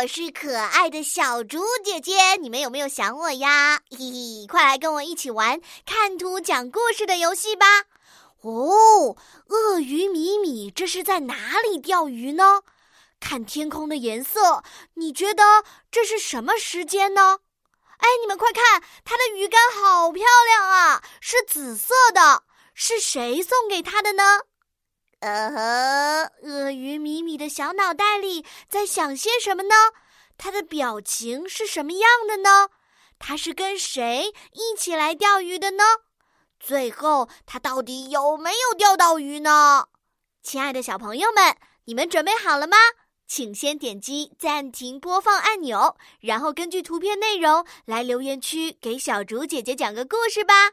我是可爱的小猪姐姐，你们有没有想我呀？嘿嘿，快来跟我一起玩看图讲故事的游戏吧！哦，鳄鱼米米这是在哪里钓鱼呢？看天空的颜色，你觉得这是什么时间呢？哎，你们快看，它的鱼竿好漂亮啊，是紫色的，是谁送给它的呢？呃呵，鳄鱼米米的小脑袋里在想些什么呢？它的表情是什么样的呢？它是跟谁一起来钓鱼的呢？最后，它到底有没有钓到鱼呢？亲爱的小朋友们，你们准备好了吗？请先点击暂停播放按钮，然后根据图片内容来留言区给小竹姐姐讲个故事吧。